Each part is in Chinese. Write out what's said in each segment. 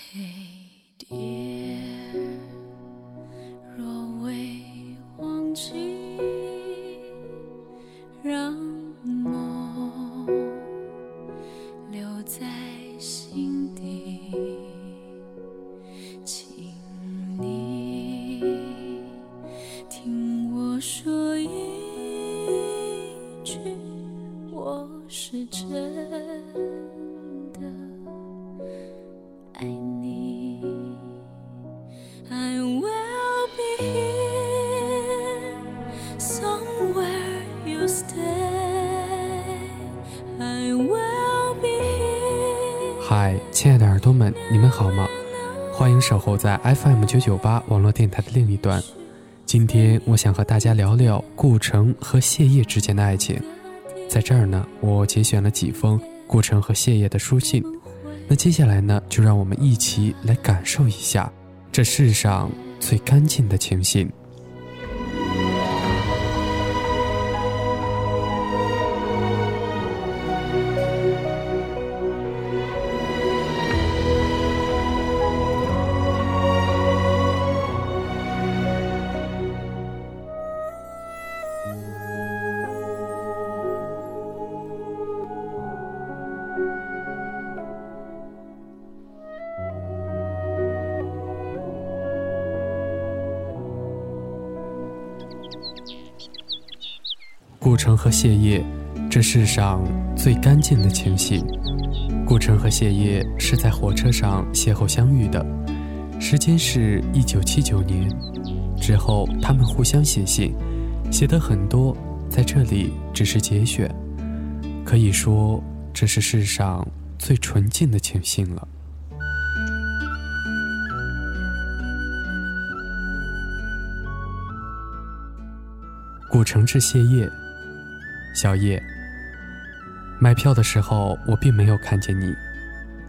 Hey 嗨，亲爱的耳朵们，你们好吗？欢迎守候在 FM 九九八网络电台的另一端。今天我想和大家聊聊顾城和谢烨之间的爱情。在这儿呢，我节选了几封顾城和谢烨的书信。那接下来呢，就让我们一起来感受一下这世上最干净的情信。顾城和谢烨，这世上最干净的情信。顾城和谢烨是在火车上邂逅相遇的，时间是一九七九年。之后，他们互相写信，写的很多，在这里只是节选。可以说，这是世上最纯净的情信了。顾城致谢烨，小叶。买票的时候，我并没有看见你。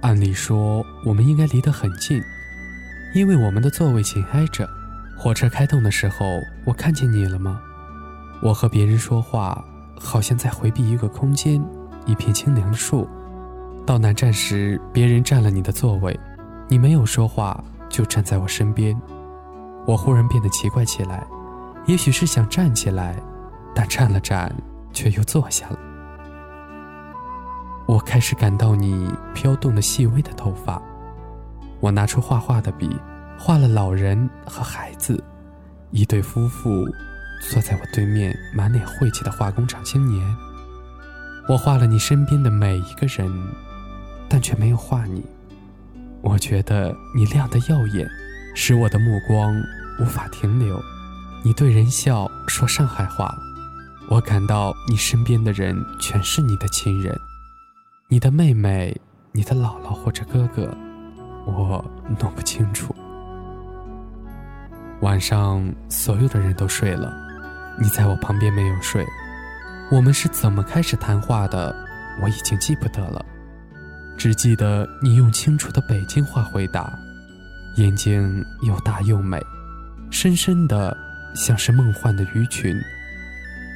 按理说，我们应该离得很近，因为我们的座位紧挨着。火车开动的时候，我看见你了吗？我和别人说话，好像在回避一个空间，一片清凉的树。到南站时，别人占了你的座位，你没有说话，就站在我身边。我忽然变得奇怪起来，也许是想站起来，但站了站，却又坐下了。我开始感到你飘动的细微的头发。我拿出画画的笔，画了老人和孩子，一对夫妇坐在我对面满脸晦气的化工厂青年。我画了你身边的每一个人，但却没有画你。我觉得你亮得耀眼，使我的目光无法停留。你对人笑，说上海话。我感到你身边的人全是你的亲人，你的妹妹、你的姥姥或者哥哥，我弄不清楚。晚上所有的人都睡了，你在我旁边没有睡。我们是怎么开始谈话的？我已经记不得了，只记得你用清楚的北京话回答，眼睛又大又美，深深的像是梦幻的鱼群，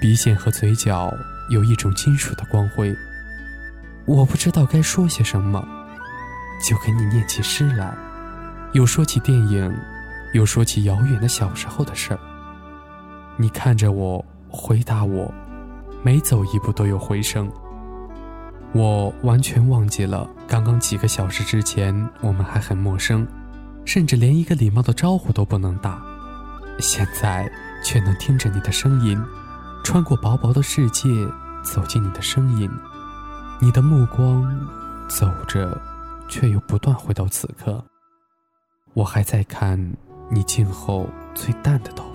鼻尖和嘴角有一种金属的光辉。我不知道该说些什么，就给你念起诗来，又说起电影，又说起遥远的小时候的事儿。你看着我，回答我，每走一步都有回声。我完全忘记了刚刚几个小时之前我们还很陌生，甚至连一个礼貌的招呼都不能打。现在却能听着你的声音，穿过薄薄的世界，走进你的身影。你的目光走着，却又不断回到此刻。我还在看你静候最淡的头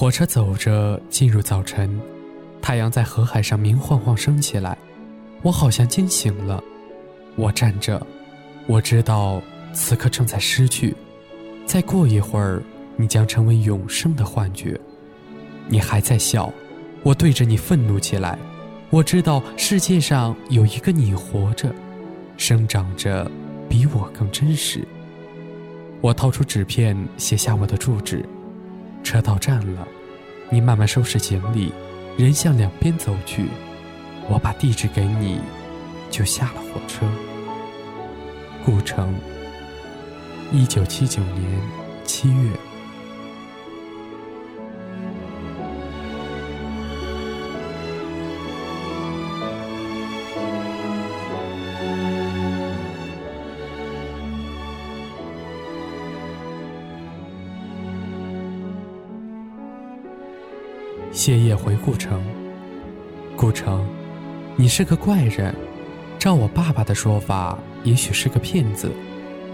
火车走着进入早晨，太阳在河海上明晃晃升起来，我好像惊醒了。我站着，我知道此刻正在失去，再过一会儿，你将成为永生的幻觉。你还在笑，我对着你愤怒起来。我知道世界上有一个你活着，生长着，比我更真实。我掏出纸片，写下我的住址。车到站了，你慢慢收拾行李，人向两边走去。我把地址给你，就下了火车。故城，一九七九年七月。谢夜回顾城。顾城，你是个怪人。照我爸爸的说法，也许是个骗子。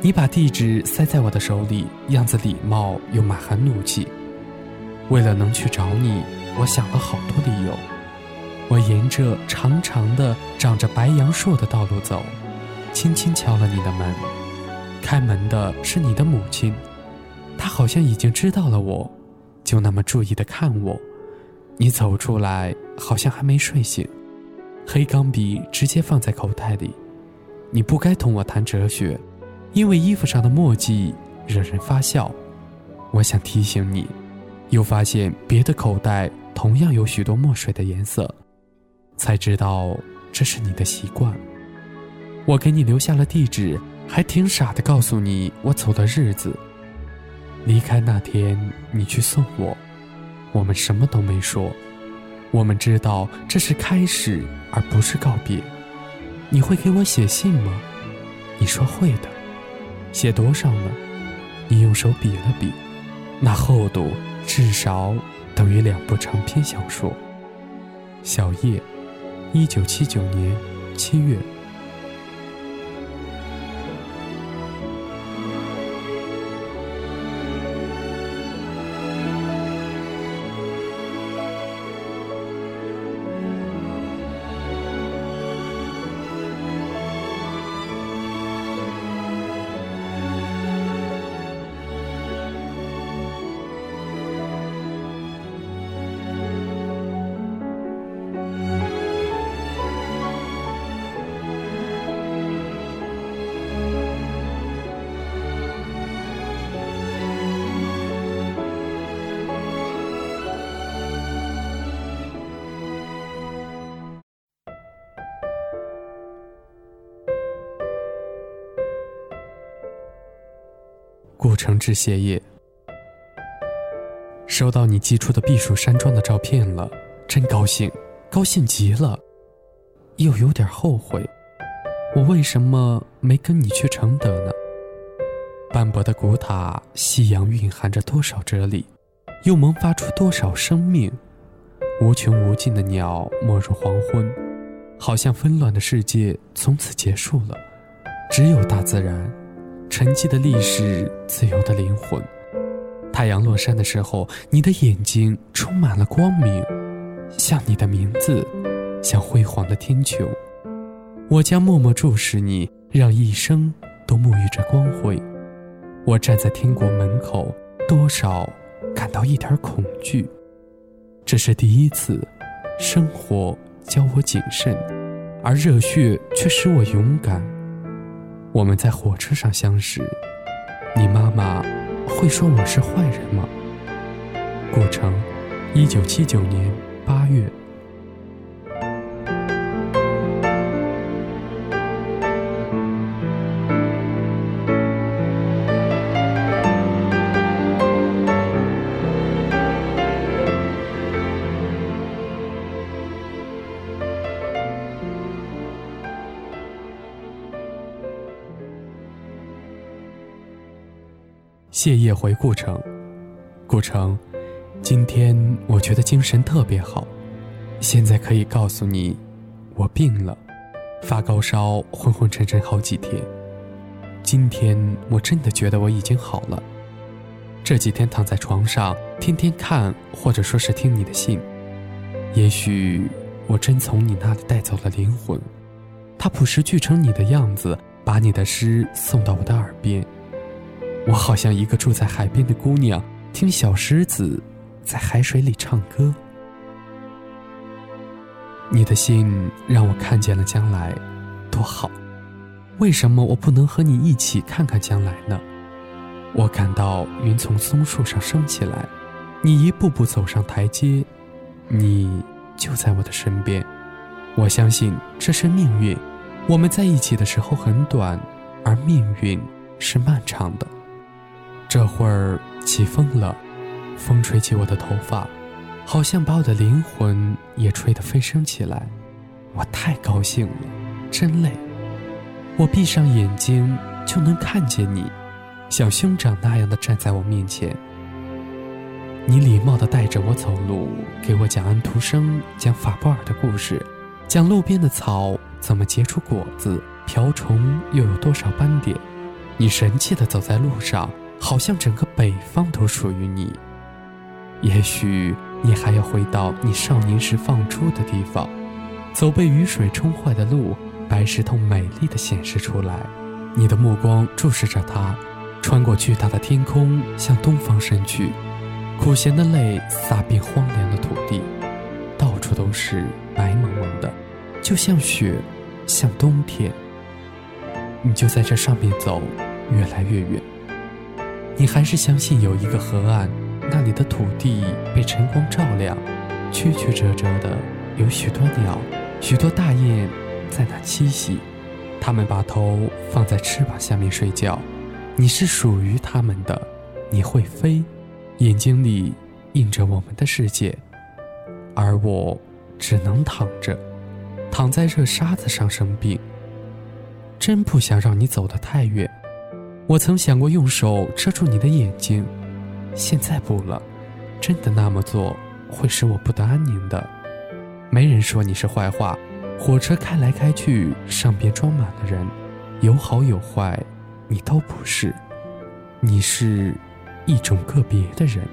你把地址塞在我的手里，样子礼貌又满含怒气。为了能去找你，我想了好多理由。我沿着长长的、长着白杨树的道路走，轻轻敲了你的门。开门的是你的母亲，她好像已经知道了我，就那么注意的看我。你走出来，好像还没睡醒，黑钢笔直接放在口袋里。你不该同我谈哲学，因为衣服上的墨迹惹人发笑。我想提醒你，又发现别的口袋同样有许多墨水的颜色，才知道这是你的习惯。我给你留下了地址，还挺傻的，告诉你我走的日子。离开那天，你去送我。我们什么都没说，我们知道这是开始，而不是告别。你会给我写信吗？你说会的。写多少呢？你用手比了比，那厚度至少等于两部长篇小说。小叶，一九七九年七月。诚挚谢业，收到你寄出的避暑山庄的照片了，真高兴，高兴极了，又有点后悔，我为什么没跟你去承德呢？斑驳的古塔，夕阳蕴含着多少哲理，又萌发出多少生命？无穷无尽的鸟没入黄昏，好像纷乱的世界从此结束了，只有大自然。沉寂的历史，自由的灵魂。太阳落山的时候，你的眼睛充满了光明，像你的名字，像辉煌的天穹。我将默默注视你，让一生都沐浴着光辉。我站在天国门口，多少感到一点恐惧。这是第一次，生活教我谨慎，而热血却使我勇敢。我们在火车上相识，你妈妈会说我是坏人吗？顾城，一九七九年八月。谢业回顾城，顾城，今天我觉得精神特别好。现在可以告诉你，我病了，发高烧，昏昏沉沉好几天。今天我真的觉得我已经好了。这几天躺在床上，天天看或者说是听你的信。也许我真从你那里带走了灵魂，他朴实俱成你的样子，把你的诗送到我的耳边。我好像一个住在海边的姑娘，听小狮子在海水里唱歌。你的信让我看见了将来，多好！为什么我不能和你一起看看将来呢？我感到云从松树上升起来，你一步步走上台阶，你就在我的身边。我相信这是命运，我们在一起的时候很短，而命运是漫长的。这会儿起风了，风吹起我的头发。好像把我的灵魂也吹得飞升起来，我太高兴了，真累。我闭上眼睛就能看见你，像兄长那样的站在我面前。你礼貌地带着我走路，给我讲安徒生、讲法布尔的故事，讲路边的草怎么结出果子，瓢虫又有多少斑点。你神气地走在路上，好像整个北方都属于你。也许。你还要回到你少年时放出的地方，走被雨水冲坏的路，白石头美丽的显示出来。你的目光注视着它，穿过巨大的天空，向东方伸去。苦咸的泪洒遍荒凉的土地，到处都是白蒙蒙的，就像雪，像冬天。你就在这上面走，越来越远。你还是相信有一个河岸。那里的土地被晨光照亮，曲曲折折的，有许多鸟，许多大雁在那栖息。它们把头放在翅膀下面睡觉。你是属于它们的，你会飞，眼睛里映着我们的世界，而我只能躺着，躺在热沙子上生病。真不想让你走得太远。我曾想过用手遮住你的眼睛。现在不了，真的那么做会使我不得安宁的。没人说你是坏话，火车开来开去，上边装满了人，有好有坏，你都不是，你是一种个别的人。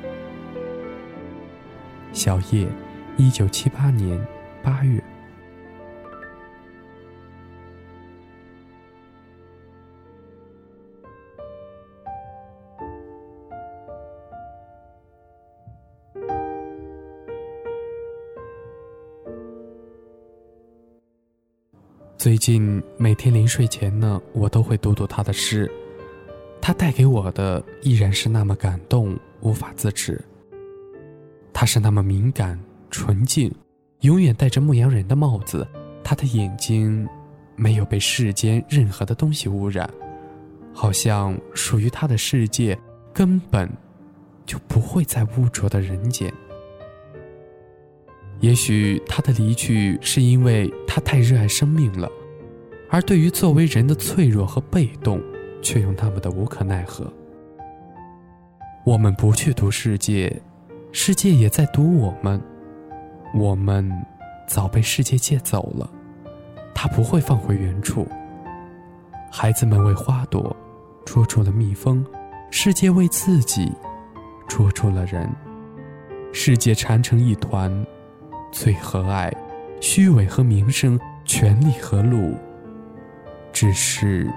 小叶，一九七八年八月。最近每天临睡前呢，我都会读读他的诗，他带给我的依然是那么感动，无法自持。他是那么敏感、纯净，永远戴着牧羊人的帽子。他的眼睛没有被世间任何的东西污染，好像属于他的世界根本就不会在污浊的人间。也许他的离去是因为他太热爱生命了，而对于作为人的脆弱和被动，却又那么的无可奈何。我们不去读世界，世界也在读我们。我们早被世界借走了，它不会放回原处。孩子们为花朵捉住了蜜蜂，世界为自己捉住了人。世界缠成一团。罪和爱，虚伪和名声，权力和路，只是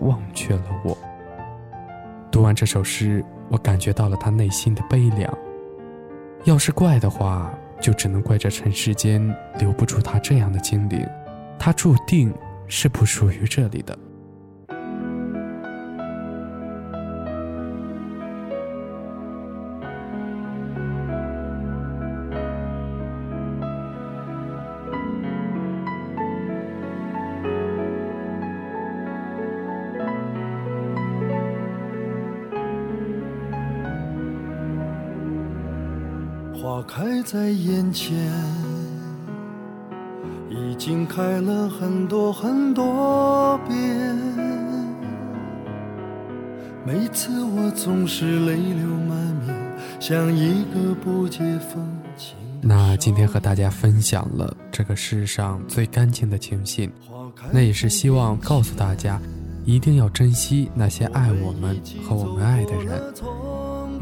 忘却了我。读完这首诗，我感觉到了他内心的悲凉。要是怪的话，就只能怪这尘世间留不住他这样的精灵，他注定是不属于这里的。开在眼前，已经开了很多很多遍。每次我总是泪流满面，像一个不解风情。那今天和大家分享了这个世上最干净的情信，那也是希望告诉大家，一定要珍惜那些爱我们和我们爱的人。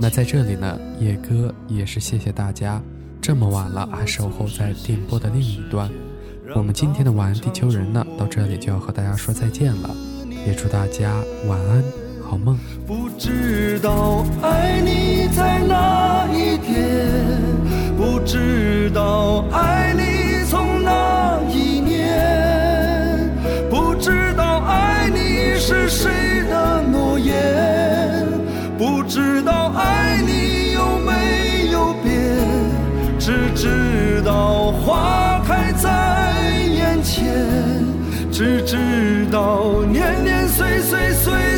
那在这里呢，叶哥也是谢谢大家这么晚了还守候在电波的另一端。我们今天的晚安地球人呢，到这里就要和大家说再见了，也祝大家晚安，好梦。不知道爱你在哪一天，不知道爱你只知道年年岁岁岁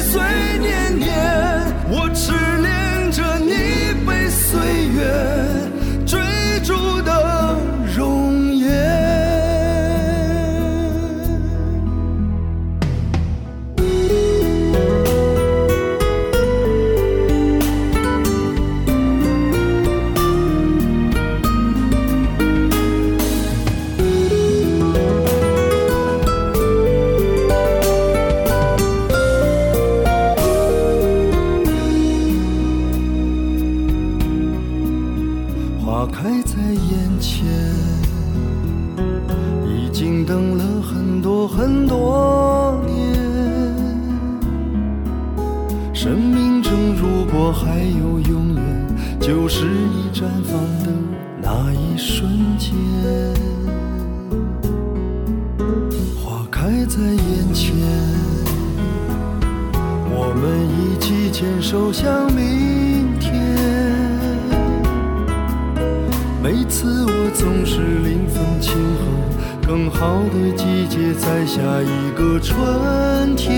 花开在眼前，已经等了很多很多年。生命中如果还有永远，就是你绽放的那一瞬间。花开在眼前，我们一起牵手向明每次我总是临风轻哼，更好的季节在下一个春天。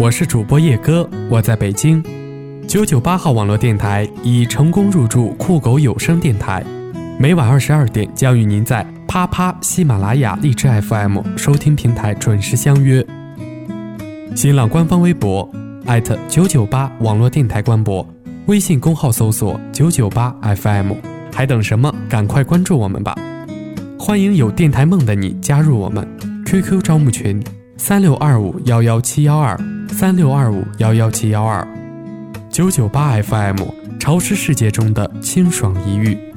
我是主播叶哥，我在北京。九九八号网络电台已成功入驻酷狗有声电台，每晚二十二点将与您在啪啪、喜马拉雅、荔枝 FM 收听平台准时相约。新浪官方微博艾特九九八网络电台官博，微信公号搜索九九八 FM，还等什么？赶快关注我们吧！欢迎有电台梦的你加入我们，QQ 招募群三六二五幺幺七幺二三六二五幺幺七幺二，九九八 FM，潮湿世界中的清爽一浴。